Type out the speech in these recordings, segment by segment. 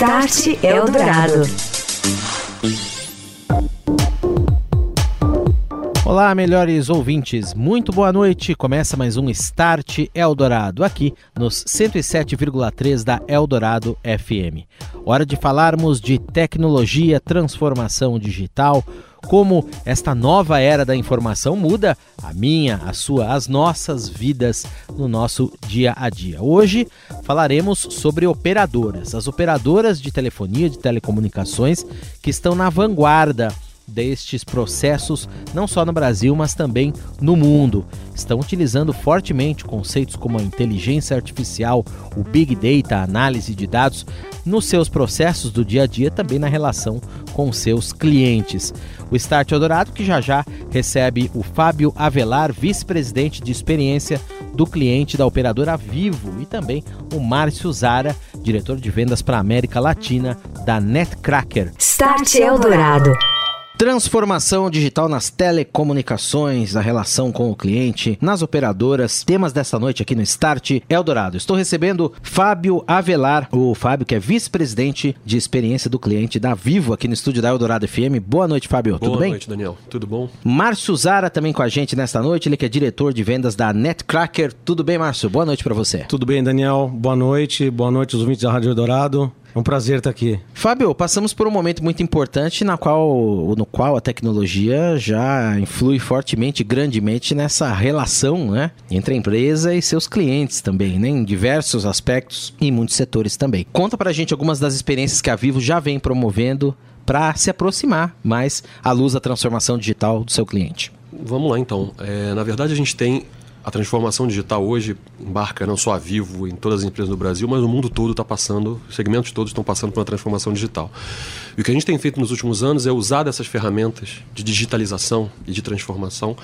Start Eldorado. Olá, melhores ouvintes. Muito boa noite. Começa mais um Start Eldorado aqui nos 107,3 da Eldorado FM. Hora de falarmos de tecnologia, transformação digital, como esta nova era da informação muda a minha, a sua, as nossas vidas no nosso dia a dia. Hoje falaremos sobre operadoras, as operadoras de telefonia, de telecomunicações que estão na vanguarda destes processos, não só no Brasil, mas também no mundo. Estão utilizando fortemente conceitos como a inteligência artificial, o big data, a análise de dados, nos seus processos do dia a dia, também na relação com seus clientes. O Start Eldorado, que já já recebe o Fábio Avelar, vice-presidente de experiência do cliente da operadora Vivo, e também o Márcio Zara, diretor de vendas para a América Latina da Netcracker. Start Eldorado. Transformação digital nas telecomunicações, a relação com o cliente, nas operadoras. Temas dessa noite aqui no Start Eldorado. Estou recebendo Fábio Avelar, o Fábio que é vice-presidente de experiência do cliente da Vivo aqui no estúdio da Eldorado FM. Boa noite, Fábio. Boa Tudo bem? Boa noite, Daniel. Tudo bom? Márcio Zara também com a gente nesta noite. Ele que é diretor de vendas da Netcracker. Tudo bem, Márcio? Boa noite para você. Tudo bem, Daniel. Boa noite. Boa noite aos ouvintes da Rádio Eldorado. É um prazer estar aqui. Fábio, passamos por um momento muito importante na qual, no qual a tecnologia já influi fortemente, grandemente nessa relação né, entre a empresa e seus clientes também, né, em diversos aspectos e em muitos setores também. Conta pra gente algumas das experiências que a Vivo já vem promovendo para se aproximar mais à luz da transformação digital do seu cliente. Vamos lá então. É, na verdade, a gente tem a transformação digital hoje embarca não só a Vivo em todas as empresas do Brasil, mas o mundo todo está passando, os segmentos todos estão passando por uma transformação digital. E o que a gente tem feito nos últimos anos é usar dessas ferramentas de digitalização e de transformação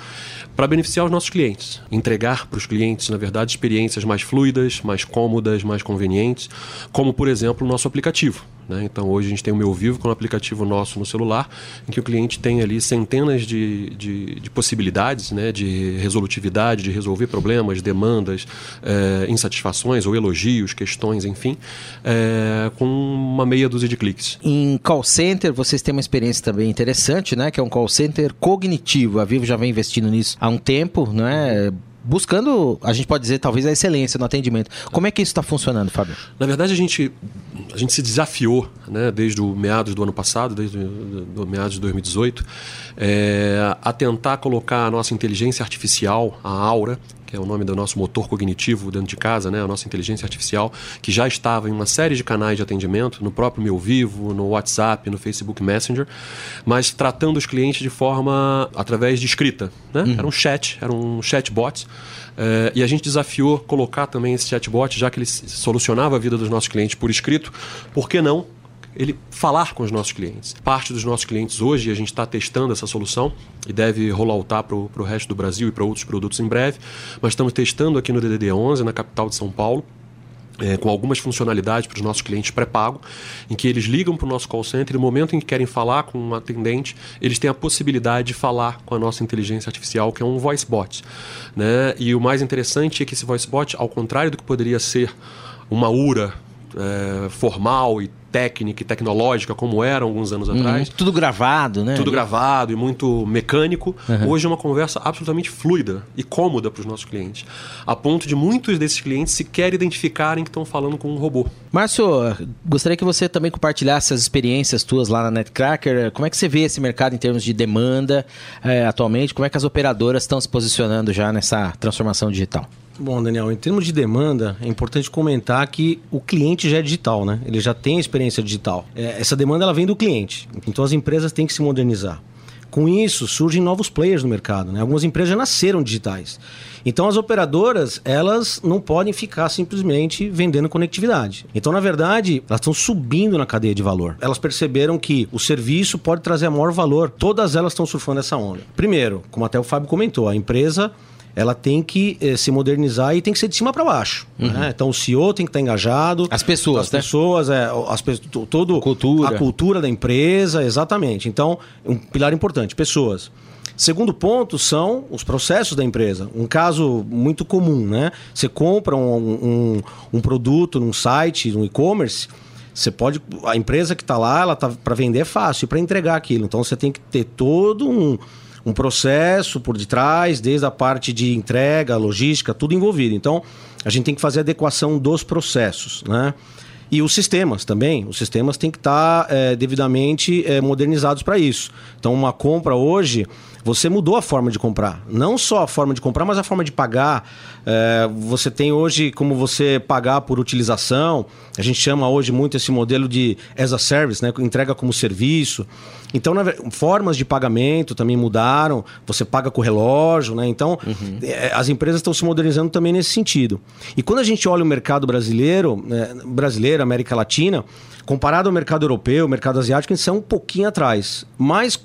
para beneficiar os nossos clientes, entregar para os clientes, na verdade, experiências mais fluidas, mais cômodas, mais convenientes, como por exemplo o nosso aplicativo. Né? Então hoje a gente tem o Meu Vivo, que é um aplicativo nosso no celular, em que o cliente tem ali centenas de, de, de possibilidades né? de resolutividade, de resolver problemas, demandas, é, insatisfações ou elogios, questões, enfim, é, com uma meia dúzia de cliques. Em call center, vocês têm uma experiência também interessante, né? que é um call center cognitivo. A Vivo já vem investindo nisso há um tempo, não é? buscando, a gente pode dizer, talvez a excelência no atendimento. Como é que isso está funcionando, Fábio? Na verdade, a gente, a gente se desafiou, né, desde o meados do ano passado, desde o meados de 2018, é, a tentar colocar a nossa inteligência artificial, a Aura, que é o nome do nosso motor cognitivo dentro de casa, né, a nossa inteligência artificial, que já estava em uma série de canais de atendimento, no próprio Meu Vivo, no WhatsApp, no Facebook Messenger, mas tratando os clientes de forma através de escrita. Né? Uhum. Era um chat, era um chatbot. É, e a gente desafiou colocar também esse chatbot, já que ele solucionava a vida dos nossos clientes por escrito, por que não ele falar com os nossos clientes. Parte dos nossos clientes hoje, a gente está testando essa solução e deve rolloutar para o resto do Brasil e para outros produtos em breve, mas estamos testando aqui no DDD11, na capital de São Paulo, é, com algumas funcionalidades para os nossos clientes pré-pago, em que eles ligam para o nosso call center e no momento em que querem falar com um atendente, eles têm a possibilidade de falar com a nossa inteligência artificial, que é um voice bot. Né? E o mais interessante é que esse voice bot, ao contrário do que poderia ser uma URA é, formal e técnica e tecnológica como era alguns anos uhum. atrás. Tudo gravado, né? Tudo gravado e muito mecânico. Uhum. Hoje é uma conversa absolutamente fluida e cômoda para os nossos clientes. A ponto de muitos desses clientes sequer identificarem que estão falando com um robô. Márcio, gostaria que você também compartilhasse as experiências tuas lá na Netcracker. Como é que você vê esse mercado em termos de demanda é, atualmente? Como é que as operadoras estão se posicionando já nessa transformação digital? Bom, Daniel, em termos de demanda, é importante comentar que o cliente já é digital, né? Ele já tem experiência digital. É, essa demanda ela vem do cliente. Então as empresas têm que se modernizar. Com isso, surgem novos players no mercado. Né? Algumas empresas já nasceram digitais. Então, as operadoras, elas não podem ficar simplesmente vendendo conectividade. Então, na verdade, elas estão subindo na cadeia de valor. Elas perceberam que o serviço pode trazer maior valor. Todas elas estão surfando essa onda. Primeiro, como até o Fábio comentou, a empresa ela tem que eh, se modernizar e tem que ser de cima para baixo. Uhum. Né? Então o CEO tem que estar engajado. As pessoas, as né? pessoas, é, as todo cultura. a cultura da empresa, exatamente. Então um pilar importante, pessoas. Segundo ponto são os processos da empresa. Um caso muito comum, né? Você compra um, um, um produto num site, num e-commerce, Você pode. A empresa que está lá, ela tá para vender é fácil, para entregar aquilo. Então você tem que ter todo um, um processo por detrás, desde a parte de entrega, logística, tudo envolvido. Então a gente tem que fazer adequação dos processos, né? E os sistemas também. Os sistemas têm que estar tá, é, devidamente é, modernizados para isso. Então, uma compra hoje, você mudou a forma de comprar. Não só a forma de comprar, mas a forma de pagar. É, você tem hoje como você pagar por utilização. A gente chama hoje muito esse modelo de as a service, né? entrega como serviço. Então, na, formas de pagamento também mudaram. Você paga com relógio, né? Então, uhum. é, as empresas estão se modernizando também nesse sentido. E quando a gente olha o mercado brasileiro, é, brasileiro, América Latina, comparado ao mercado europeu, mercado asiático, eles são um pouquinho atrás. Mas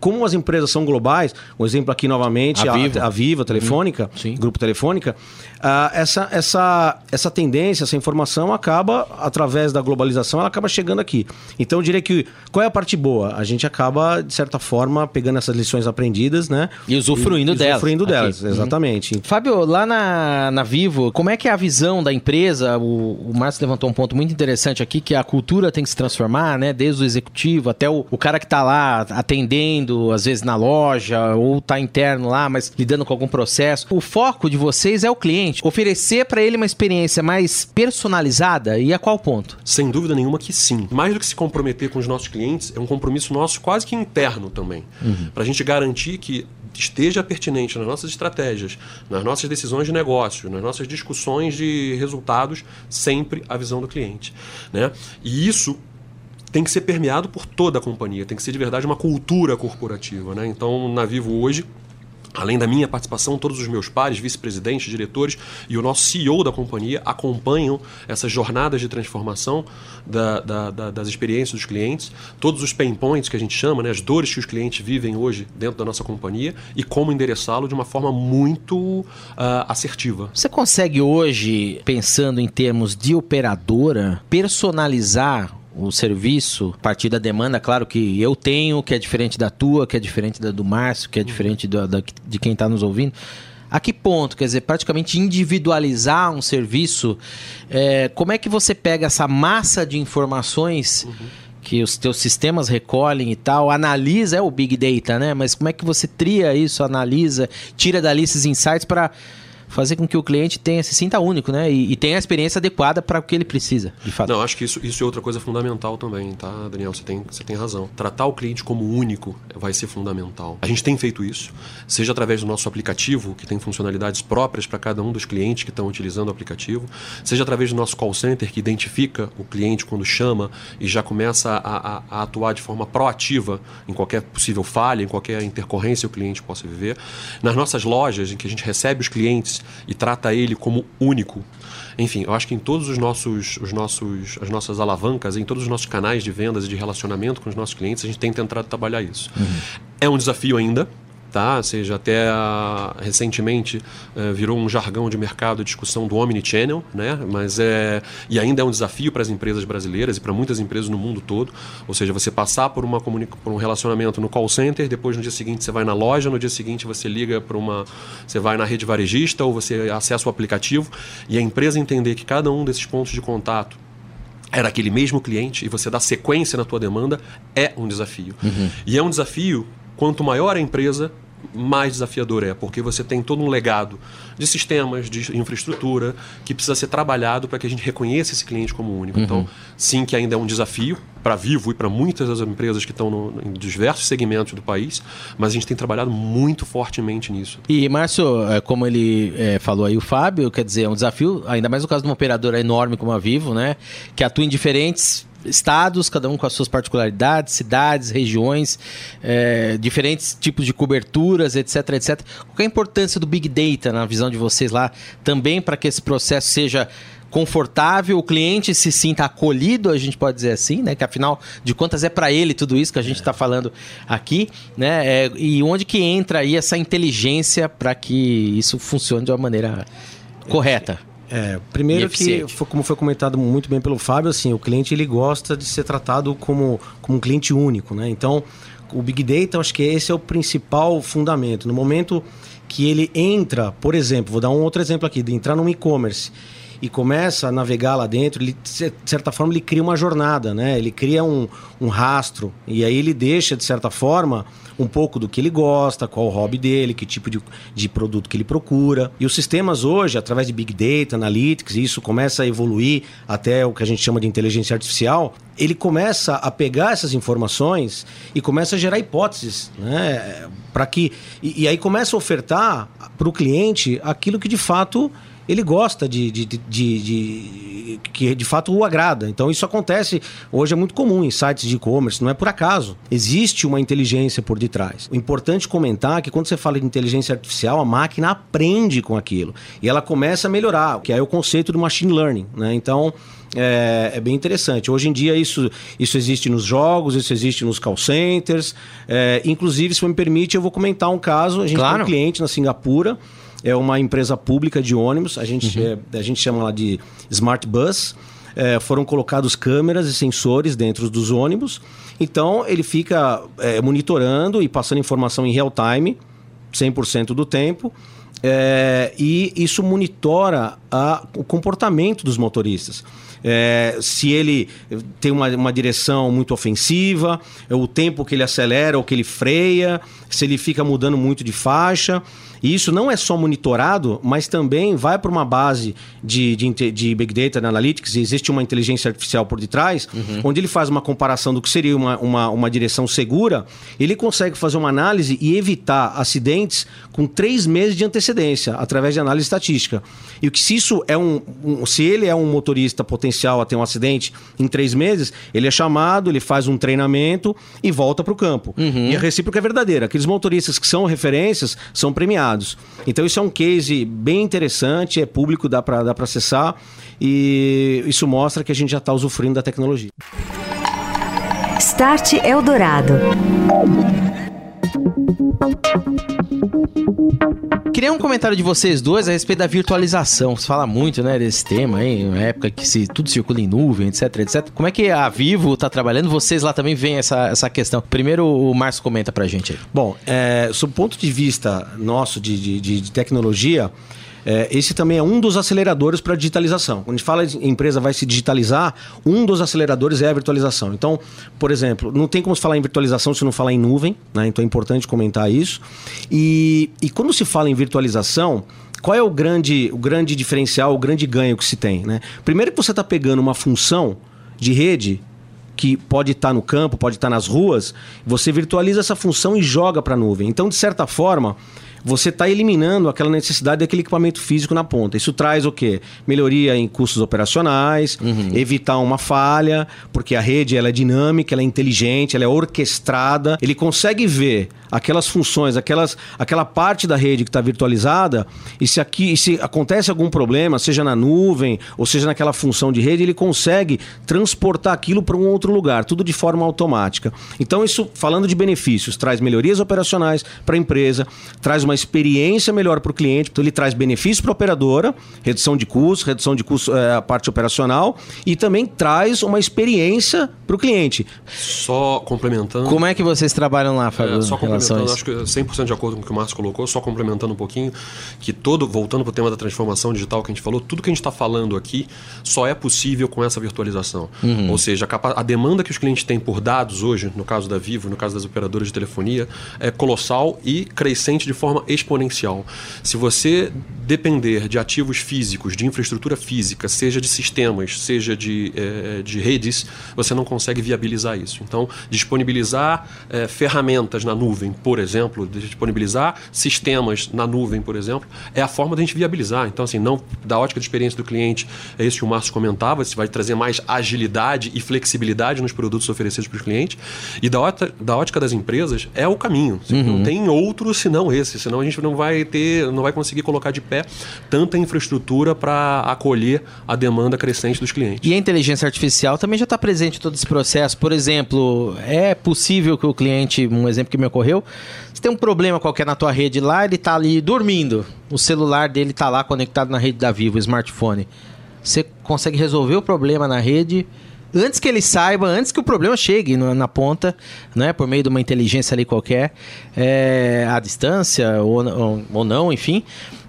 como as empresas são globais, um exemplo aqui novamente, a, a Viva, a Viva Telefônica, uhum. Grupo Telefônica, uh, essa, essa, essa tendência, essa informação acaba, através da globalização, ela acaba chegando aqui. Então eu diria que qual é a parte boa? A gente acaba, de certa forma, pegando essas lições aprendidas, né? E usufruindo e, delas. Usufruindo delas, uhum. exatamente. Fábio, lá na, na Vivo, como é que é a visão da empresa? O, o Márcio levantou um ponto muito interessante aqui, que a cultura tem que se transformar, né? Desde o executivo até o, o cara que está lá atendendo às vezes na loja, ou tá interno lá, mas lidando com algum processo. O foco de vocês é o cliente. Oferecer para ele uma experiência mais personalizada e a qual ponto? Sem dúvida nenhuma que sim. Mais do que se comprometer com os nossos clientes, é um compromisso nosso quase que interno também. Uhum. Para a gente garantir que esteja pertinente nas nossas estratégias, nas nossas decisões de negócio, nas nossas discussões de resultados, sempre a visão do cliente. Né? E isso tem que ser permeado por toda a companhia, tem que ser de verdade uma cultura corporativa. Né? Então, na Vivo hoje, Além da minha participação, todos os meus pares, vice-presidentes, diretores e o nosso CEO da companhia acompanham essas jornadas de transformação da, da, da, das experiências dos clientes, todos os pain points que a gente chama, né, as dores que os clientes vivem hoje dentro da nossa companhia e como endereçá-lo de uma forma muito uh, assertiva. Você consegue hoje, pensando em termos de operadora, personalizar o serviço, a partir da demanda, claro que eu tenho, que é diferente da tua, que é diferente da do Márcio, que é diferente do, da, de quem está nos ouvindo. A que ponto? Quer dizer, praticamente individualizar um serviço. É, como é que você pega essa massa de informações uhum. que os teus sistemas recolhem e tal, analisa, é o Big Data, né? Mas como é que você tria isso, analisa, tira dali esses insights para fazer com que o cliente tenha se sinta único, né? E, e tenha a experiência adequada para o que ele precisa, de fato. Não, acho que isso, isso é outra coisa fundamental também, tá, Daniel? Você tem, você tem razão. Tratar o cliente como único vai ser fundamental. A gente tem feito isso, seja através do nosso aplicativo, que tem funcionalidades próprias para cada um dos clientes que estão utilizando o aplicativo, seja através do nosso call center, que identifica o cliente quando chama e já começa a, a, a atuar de forma proativa em qualquer possível falha, em qualquer intercorrência que o cliente possa viver. Nas nossas lojas, em que a gente recebe os clientes e trata ele como único. Enfim, eu acho que em todos os nossos, os nossos, as nossas alavancas, em todos os nossos canais de vendas e de relacionamento com os nossos clientes, a gente tem tentado trabalhar isso. Uhum. É um desafio ainda, tá? Ou seja, até uh, recentemente uh, virou um jargão de mercado a discussão do omnichannel, né? Mas é e ainda é um desafio para as empresas brasileiras e para muitas empresas no mundo todo. Ou seja, você passar por uma por um relacionamento no call center, depois no dia seguinte você vai na loja, no dia seguinte você liga para uma, você vai na rede varejista ou você acessa o aplicativo e a empresa entender que cada um desses pontos de contato era aquele mesmo cliente e você dá sequência na tua demanda é um desafio. Uhum. E é um desafio quanto maior a empresa, mais desafiador é, porque você tem todo um legado de sistemas, de infraestrutura, que precisa ser trabalhado para que a gente reconheça esse cliente como único. Uhum. Então, sim, que ainda é um desafio para Vivo e para muitas das empresas que estão no, em diversos segmentos do país, mas a gente tem trabalhado muito fortemente nisso. E, Márcio, é, como ele é, falou aí, o Fábio, quer dizer, é um desafio, ainda mais no caso de uma operadora enorme como a Vivo, né, que atua em diferentes estados, cada um com as suas particularidades, cidades, regiões, é, diferentes tipos de coberturas, etc, etc. Qual é a importância do Big Data na visão de vocês lá, também para que esse processo seja confortável, o cliente se sinta acolhido, a gente pode dizer assim, né? Que afinal de contas é para ele tudo isso que a gente está é. falando aqui, né? É, e onde que entra aí essa inteligência para que isso funcione de uma maneira correta? É, primeiro que, como foi comentado muito bem pelo Fábio, assim, o cliente ele gosta de ser tratado como, como um cliente único, né? Então, o Big Data, acho que esse é o principal fundamento. No momento que ele entra, por exemplo, vou dar um outro exemplo aqui, de entrar num e-commerce e começa a navegar lá dentro, ele, de certa forma, ele cria uma jornada, né? Ele cria um, um rastro. E aí ele deixa, de certa forma, um pouco do que ele gosta, qual o hobby dele, que tipo de, de produto que ele procura. E os sistemas hoje, através de Big Data, Analytics, isso começa a evoluir até o que a gente chama de inteligência artificial, ele começa a pegar essas informações e começa a gerar hipóteses, né? Para que e, e aí começa a ofertar para o cliente aquilo que de fato ele gosta de, de, de, de, que de fato o agrada. Então isso acontece hoje é muito comum em sites de e-commerce, não é por acaso. Existe uma inteligência por detrás. O importante comentar é que quando você fala de inteligência artificial, a máquina aprende com aquilo e ela começa a melhorar, que é o conceito do machine learning, né? Então é, é, bem interessante. Hoje em dia isso, isso existe nos jogos, isso existe nos call centers. É, inclusive, se me permite, eu vou comentar um caso. A gente claro. tem um cliente na Singapura é uma empresa pública de ônibus, a gente, uhum. é, a gente chama lá de Smart Bus. É, foram colocados câmeras e sensores dentro dos ônibus. Então, ele fica é, monitorando e passando informação em real time, 100% do tempo. É, e isso monitora a, o comportamento dos motoristas. É, se ele tem uma, uma direção muito ofensiva, o tempo que ele acelera ou que ele freia, se ele fica mudando muito de faixa. E isso não é só monitorado, mas também vai para uma base de, de, de, Big Data Analytics, e existe uma inteligência artificial por detrás, uhum. onde ele faz uma comparação do que seria uma, uma, uma direção segura, ele consegue fazer uma análise e evitar acidentes com três meses de antecedência, através de análise estatística. E que se isso é um, um se ele é um motorista potencial a ter um acidente em três meses, ele é chamado, ele faz um treinamento e volta para o campo. Uhum. E a recíproca é verdadeira. Aqueles motoristas que são referências são premiados. Então isso é um case bem interessante, é público, dá para dá acessar e isso mostra que a gente já está usufruindo da tecnologia. Start Eldorado. Queria um comentário de vocês dois a respeito da virtualização. Você fala muito, né, desse tema aí, uma época que se, tudo circula em nuvem, etc, etc. Como é que a Vivo está trabalhando? Vocês lá também veem essa, essa questão. Primeiro, o Márcio comenta pra gente aí. Bom, é, sob o ponto de vista nosso de, de, de tecnologia, é, esse também é um dos aceleradores para a digitalização. Quando a gente fala de empresa vai se digitalizar, um dos aceleradores é a virtualização. Então, por exemplo, não tem como se falar em virtualização se não falar em nuvem, né? então é importante comentar isso. E, e quando se fala em virtualização, qual é o grande, o grande diferencial, o grande ganho que se tem? Né? Primeiro que você está pegando uma função de rede que pode estar tá no campo, pode estar tá nas ruas, você virtualiza essa função e joga para a nuvem. Então, de certa forma, você está eliminando aquela necessidade daquele equipamento físico na ponta. Isso traz o quê? Melhoria em custos operacionais, uhum. evitar uma falha, porque a rede ela é dinâmica, ela é inteligente, ela é orquestrada. Ele consegue ver aquelas funções, aquelas, aquela parte da rede que está virtualizada, e se aqui e se acontece algum problema, seja na nuvem ou seja naquela função de rede, ele consegue transportar aquilo para um outro lugar, tudo de forma automática. Então, isso, falando de benefícios, traz melhorias operacionais para a empresa, traz uma uma experiência melhor para o cliente, então ele traz benefícios para a operadora, redução de custos, redução de custos, é, a parte operacional, e também traz uma experiência para o cliente. Só complementando. Como é que vocês trabalham lá, Fábio? É, só complementando, acho que 100% de acordo com o que o Márcio colocou, só complementando um pouquinho, que todo, voltando para o tema da transformação digital que a gente falou, tudo que a gente está falando aqui só é possível com essa virtualização. Uhum. Ou seja, a, a demanda que os clientes têm por dados hoje, no caso da Vivo, no caso das operadoras de telefonia, é colossal e crescente de forma exponencial. Se você depender de ativos físicos, de infraestrutura física, seja de sistemas, seja de, é, de redes, você não consegue viabilizar isso. Então, disponibilizar é, ferramentas na nuvem, por exemplo, disponibilizar sistemas na nuvem, por exemplo, é a forma da gente viabilizar. Então, assim, não da ótica de experiência do cliente, é isso que o Márcio comentava, se vai trazer mais agilidade e flexibilidade nos produtos oferecidos para os clientes. E da ótica, da ótica das empresas, é o caminho. Uhum. Não tem outro senão esse, senão a gente não vai ter, não vai conseguir colocar de pé tanta infraestrutura para acolher a demanda crescente dos clientes. E a inteligência artificial também já está presente em todo esse processo. Por exemplo, é possível que o cliente, um exemplo que me ocorreu, se tem um problema qualquer na tua rede lá, ele está ali dormindo, o celular dele está lá conectado na rede da Vivo, o smartphone. Você consegue resolver o problema na rede antes que ele saiba, antes que o problema chegue na, na ponta, né, por meio de uma inteligência ali qualquer, é, à distância ou, ou, ou não, enfim.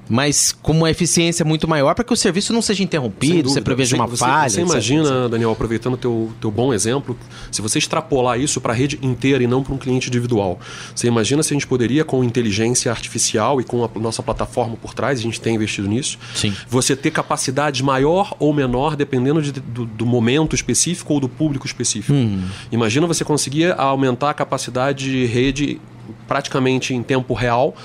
Mas com uma eficiência muito maior para que o serviço não seja interrompido, você preveja uma você, falha. Você imagina, Daniel, aproveitando o teu, teu bom exemplo, se você extrapolar isso para a rede inteira e não para um cliente individual. Você imagina se a gente poderia, com inteligência artificial e com a nossa plataforma por trás, a gente tem investido nisso, Sim. você ter capacidade maior ou menor, dependendo de, do, do, momento específico ou do público específico. Hum. Imagina você conseguir aumentar a capacidade de rede praticamente em tempo real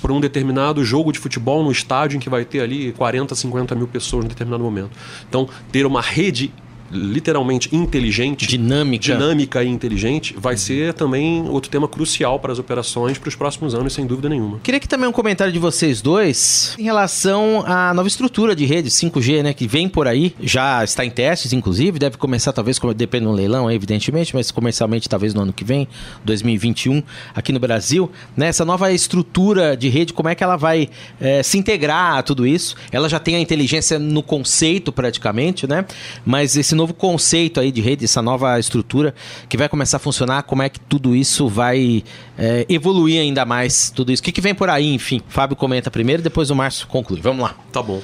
por um determinado jogo de futebol no estádio em que vai ter ali 40, 50 mil pessoas em determinado momento. Então, ter uma rede literalmente inteligente, dinâmica, dinâmica e inteligente, vai ser também outro tema crucial para as operações para os próximos anos, sem dúvida nenhuma. Queria que também um comentário de vocês dois em relação à nova estrutura de rede 5G, né, que vem por aí, já está em testes, inclusive, deve começar talvez, depende do leilão, evidentemente, mas comercialmente talvez no ano que vem, 2021, aqui no Brasil, né, essa nova estrutura de rede, como é que ela vai é, se integrar a tudo isso? Ela já tem a inteligência no conceito praticamente, né, mas esse novo conceito aí de rede, essa nova estrutura que vai começar a funcionar, como é que tudo isso vai é, evoluir ainda mais, tudo isso. O que, que vem por aí, enfim? Fábio comenta primeiro, depois o Márcio conclui. Vamos lá. Tá bom.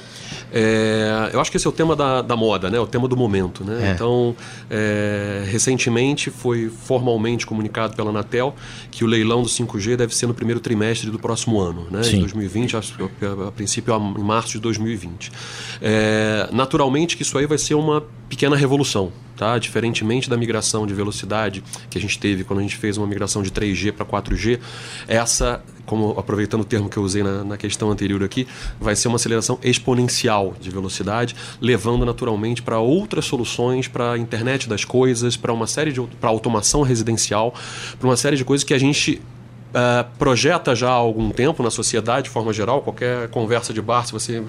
É, eu acho que esse é o tema da, da moda, né? o tema do momento. Né? É. Então, é, recentemente foi formalmente comunicado pela Anatel que o leilão do 5G deve ser no primeiro trimestre do próximo ano, né? Sim. em 2020, a, a, a, princípio em março de 2020. É, naturalmente que isso aí vai ser uma pequena revolução, tá? Diferentemente da migração de velocidade que a gente teve quando a gente fez uma migração de 3G para 4G, essa, como aproveitando o termo que eu usei na, na, questão anterior aqui, vai ser uma aceleração exponencial de velocidade, levando naturalmente para outras soluções, para a internet das coisas, para uma série de para automação residencial, para uma série de coisas que a gente uh, projeta já há algum tempo na sociedade, de forma geral, qualquer conversa de bar, se você.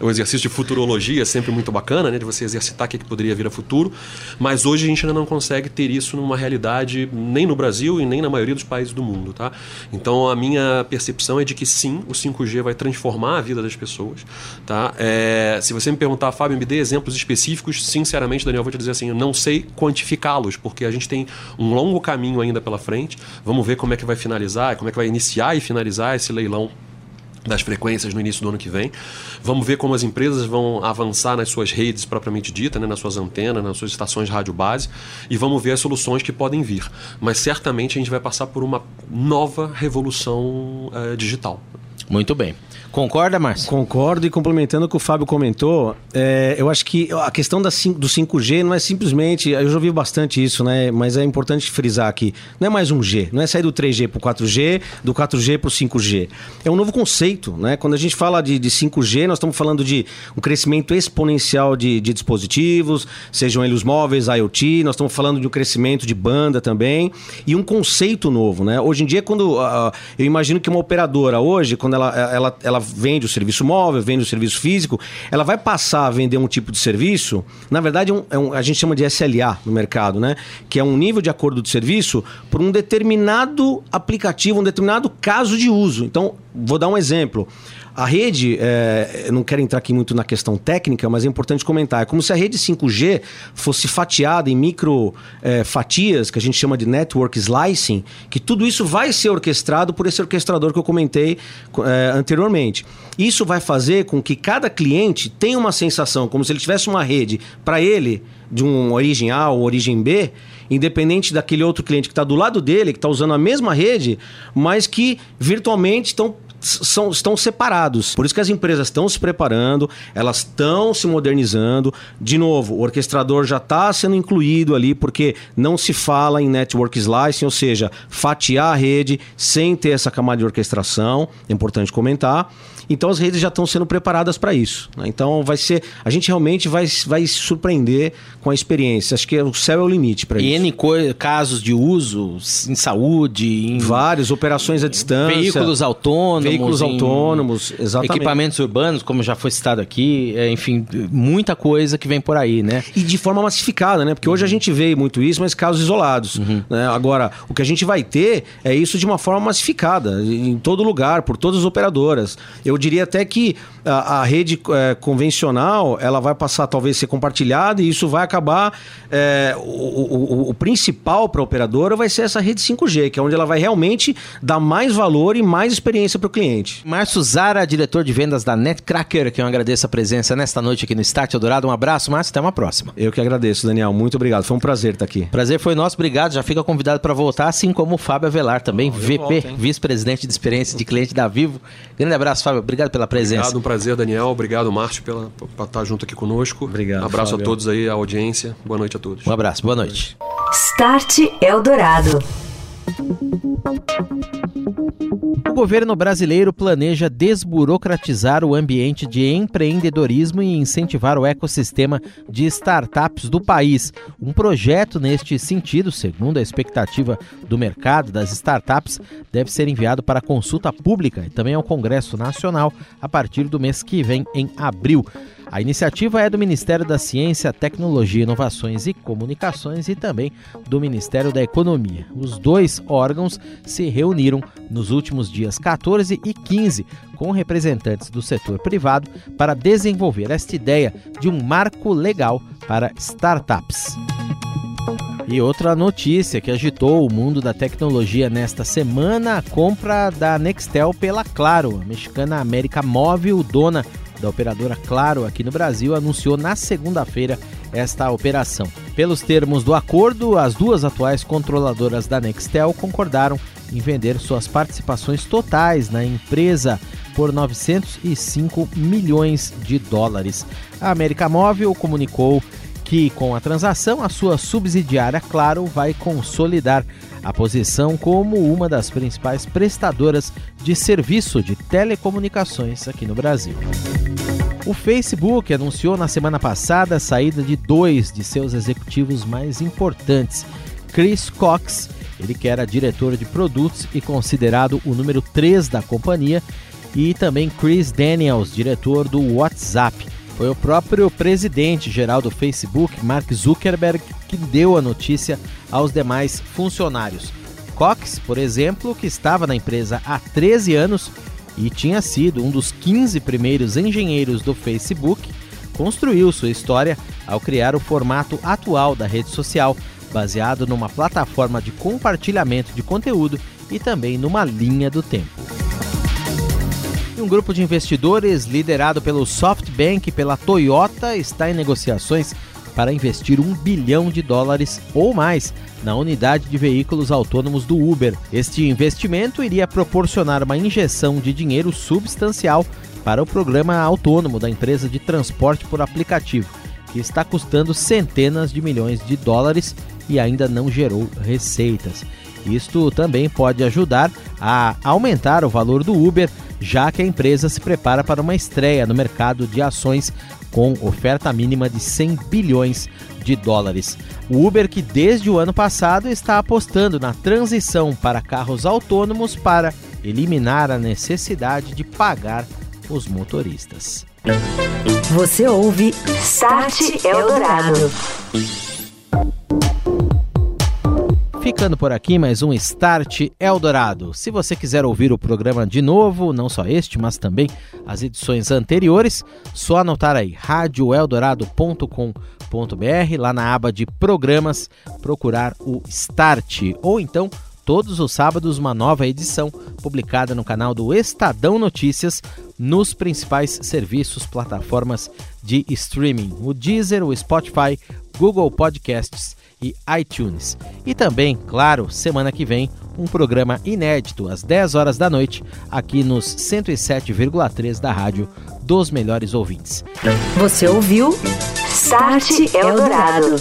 O exercício de futurologia é sempre muito bacana, né? De você exercitar o que, que poderia vir a futuro. Mas hoje a gente ainda não consegue ter isso numa realidade nem no Brasil e nem na maioria dos países do mundo, tá? Então a minha percepção é de que sim, o 5G vai transformar a vida das pessoas, tá? É, se você me perguntar, Fábio, me dê exemplos específicos, sinceramente, Daniel, vou te dizer assim, eu não sei quantificá-los, porque a gente tem um longo caminho ainda pela frente. Vamos ver como é que vai finalizar como é que vai iniciar e finalizar esse leilão das frequências no início do ano que vem. Vamos ver como as empresas vão avançar nas suas redes propriamente dita, né, nas suas antenas, nas suas estações rádio base, e vamos ver as soluções que podem vir. Mas certamente a gente vai passar por uma nova revolução é, digital. Muito bem. Concorda, Márcio? Concordo e complementando o que o Fábio comentou, é, eu acho que a questão da, do 5G não é simplesmente, eu já ouvi bastante isso, né? Mas é importante frisar aqui, não é mais um G, não é sair do 3G para o 4G, do 4G para o 5G. É um novo conceito, né? Quando a gente fala de, de 5G, nós estamos falando de um crescimento exponencial de, de dispositivos, sejam eles móveis, IoT, nós estamos falando de um crescimento de banda também e um conceito novo, né? Hoje em dia, quando uh, eu imagino que uma operadora hoje, quando ela, ela, ela vende o serviço móvel, vende o serviço físico, ela vai passar a vender um tipo de serviço, na verdade é um, é um, a gente chama de SLA no mercado, né? Que é um nível de acordo de serviço por um determinado aplicativo, um determinado caso de uso. Então, vou dar um exemplo. A rede, é, não quero entrar aqui muito na questão técnica, mas é importante comentar. É como se a rede 5G fosse fatiada em micro é, fatias, que a gente chama de network slicing, que tudo isso vai ser orquestrado por esse orquestrador que eu comentei é, anteriormente. Isso vai fazer com que cada cliente tenha uma sensação, como se ele tivesse uma rede para ele, de uma origem A ou origem B, independente daquele outro cliente que está do lado dele, que está usando a mesma rede, mas que virtualmente estão são, estão separados. Por isso que as empresas estão se preparando, elas estão se modernizando. De novo, o orquestrador já está sendo incluído ali, porque não se fala em network slicing, ou seja, fatiar a rede sem ter essa camada de orquestração. É importante comentar. Então as redes já estão sendo preparadas para isso. Né? Então vai ser. A gente realmente vai, vai se surpreender com a experiência. Acho que o céu é o limite para isso. E N casos de uso em saúde, em vários, operações à distância. Veículos autônomos. Veículos autônomos, exatamente. Equipamentos urbanos, como já foi citado aqui, é, enfim, muita coisa que vem por aí, né? E de forma massificada, né? Porque hoje a gente vê muito isso, mas casos isolados. Uhum. Né? Agora, o que a gente vai ter é isso de uma forma massificada, em todo lugar, por todas as operadoras. Eu eu diria até que a, a rede é, convencional ela vai passar talvez ser compartilhada e isso vai acabar. É, o, o, o, principal para a operadora vai ser essa rede 5G, que é onde ela vai realmente dar mais valor e mais experiência para o cliente. Márcio Zara, diretor de vendas da Netcracker, que eu agradeço a presença nesta noite aqui no Start Eldorado. Um abraço, Márcio, até uma próxima. Eu que agradeço, Daniel. Muito obrigado. Foi um prazer estar aqui. Prazer foi nosso, obrigado. Já fica convidado para voltar, assim como o Fábio Avelar também, VP, vice-presidente de experiência de cliente da Vivo. Grande abraço, Fábio. Obrigado pela presença. Obrigado, um prazer, Daniel. Obrigado, Márcio, pela, por estar junto aqui conosco. Obrigado. Um abraço Fábio. a todos aí, a audiência. Boa noite a todos. Um abraço, boa noite. Start Eldorado. O governo brasileiro planeja desburocratizar o ambiente de empreendedorismo e incentivar o ecossistema de startups do país. Um projeto neste sentido, segundo a expectativa do mercado das startups, deve ser enviado para consulta pública e também ao Congresso Nacional a partir do mês que vem, em abril. A iniciativa é do Ministério da Ciência, Tecnologia, Inovações e Comunicações e também do Ministério da Economia. Os dois órgãos se reuniram nos últimos dias 14 e 15 com representantes do setor privado para desenvolver esta ideia de um marco legal para startups. E outra notícia que agitou o mundo da tecnologia nesta semana: a compra da Nextel pela Claro. A mexicana América Móvel, dona da operadora Claro aqui no Brasil, anunciou na segunda-feira esta operação. Pelos termos do acordo, as duas atuais controladoras da Nextel concordaram em vender suas participações totais na empresa por 905 milhões de dólares. A América Móvel comunicou que, com a transação, a sua subsidiária Claro vai consolidar a posição como uma das principais prestadoras de serviço de telecomunicações aqui no Brasil. O Facebook anunciou na semana passada a saída de dois de seus executivos mais importantes, Chris Cox, ele que era diretor de produtos e considerado o número 3 da companhia, e também Chris Daniels, diretor do WhatsApp. Foi o próprio presidente geral do Facebook, Mark Zuckerberg, que deu a notícia aos demais funcionários. Cox, por exemplo, que estava na empresa há 13 anos e tinha sido um dos 15 primeiros engenheiros do Facebook, construiu sua história ao criar o formato atual da rede social, baseado numa plataforma de compartilhamento de conteúdo e também numa linha do tempo. Um grupo de investidores liderado pelo SoftBank e pela Toyota está em negociações para investir um bilhão de dólares ou mais na unidade de veículos autônomos do Uber. Este investimento iria proporcionar uma injeção de dinheiro substancial para o programa autônomo da empresa de transporte por aplicativo, que está custando centenas de milhões de dólares e ainda não gerou receitas. Isto também pode ajudar a aumentar o valor do Uber, já que a empresa se prepara para uma estreia no mercado de ações com oferta mínima de 100 bilhões de dólares. O Uber, que desde o ano passado está apostando na transição para carros autônomos para eliminar a necessidade de pagar os motoristas. Você ouve Start Eldorado. Ficando por aqui mais um Start Eldorado. Se você quiser ouvir o programa de novo, não só este, mas também as edições anteriores, só anotar aí radioeldorado.com.br, lá na aba de programas, procurar o Start ou então todos os sábados uma nova edição publicada no canal do Estadão Notícias nos principais serviços, plataformas de streaming, o Deezer, o Spotify, Google Podcasts e iTunes. E também, claro, semana que vem, um programa inédito às 10 horas da noite, aqui nos 107,3 da rádio dos melhores ouvintes. Você ouviu Start Eldorado.